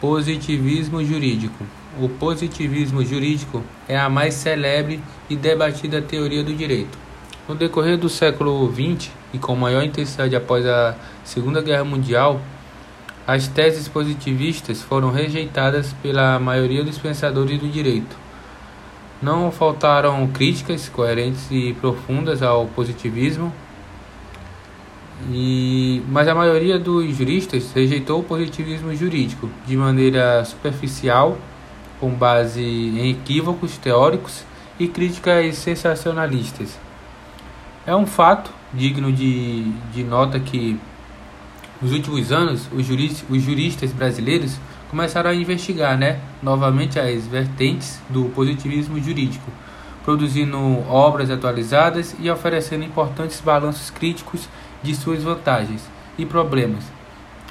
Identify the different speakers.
Speaker 1: Positivismo jurídico. O positivismo jurídico é a mais celebre e debatida teoria do direito. No decorrer do século XX e com maior intensidade após a Segunda Guerra Mundial, as teses positivistas foram rejeitadas pela maioria dos pensadores do direito. Não faltaram críticas coerentes e profundas ao positivismo, e, mas a maioria dos juristas rejeitou o positivismo jurídico de maneira superficial, com base em equívocos teóricos e críticas sensacionalistas. É um fato digno de, de nota que, nos últimos anos, os juristas, os juristas brasileiros começaram a investigar né, novamente as vertentes do positivismo jurídico, produzindo obras atualizadas e oferecendo importantes balanços críticos de suas vantagens e problemas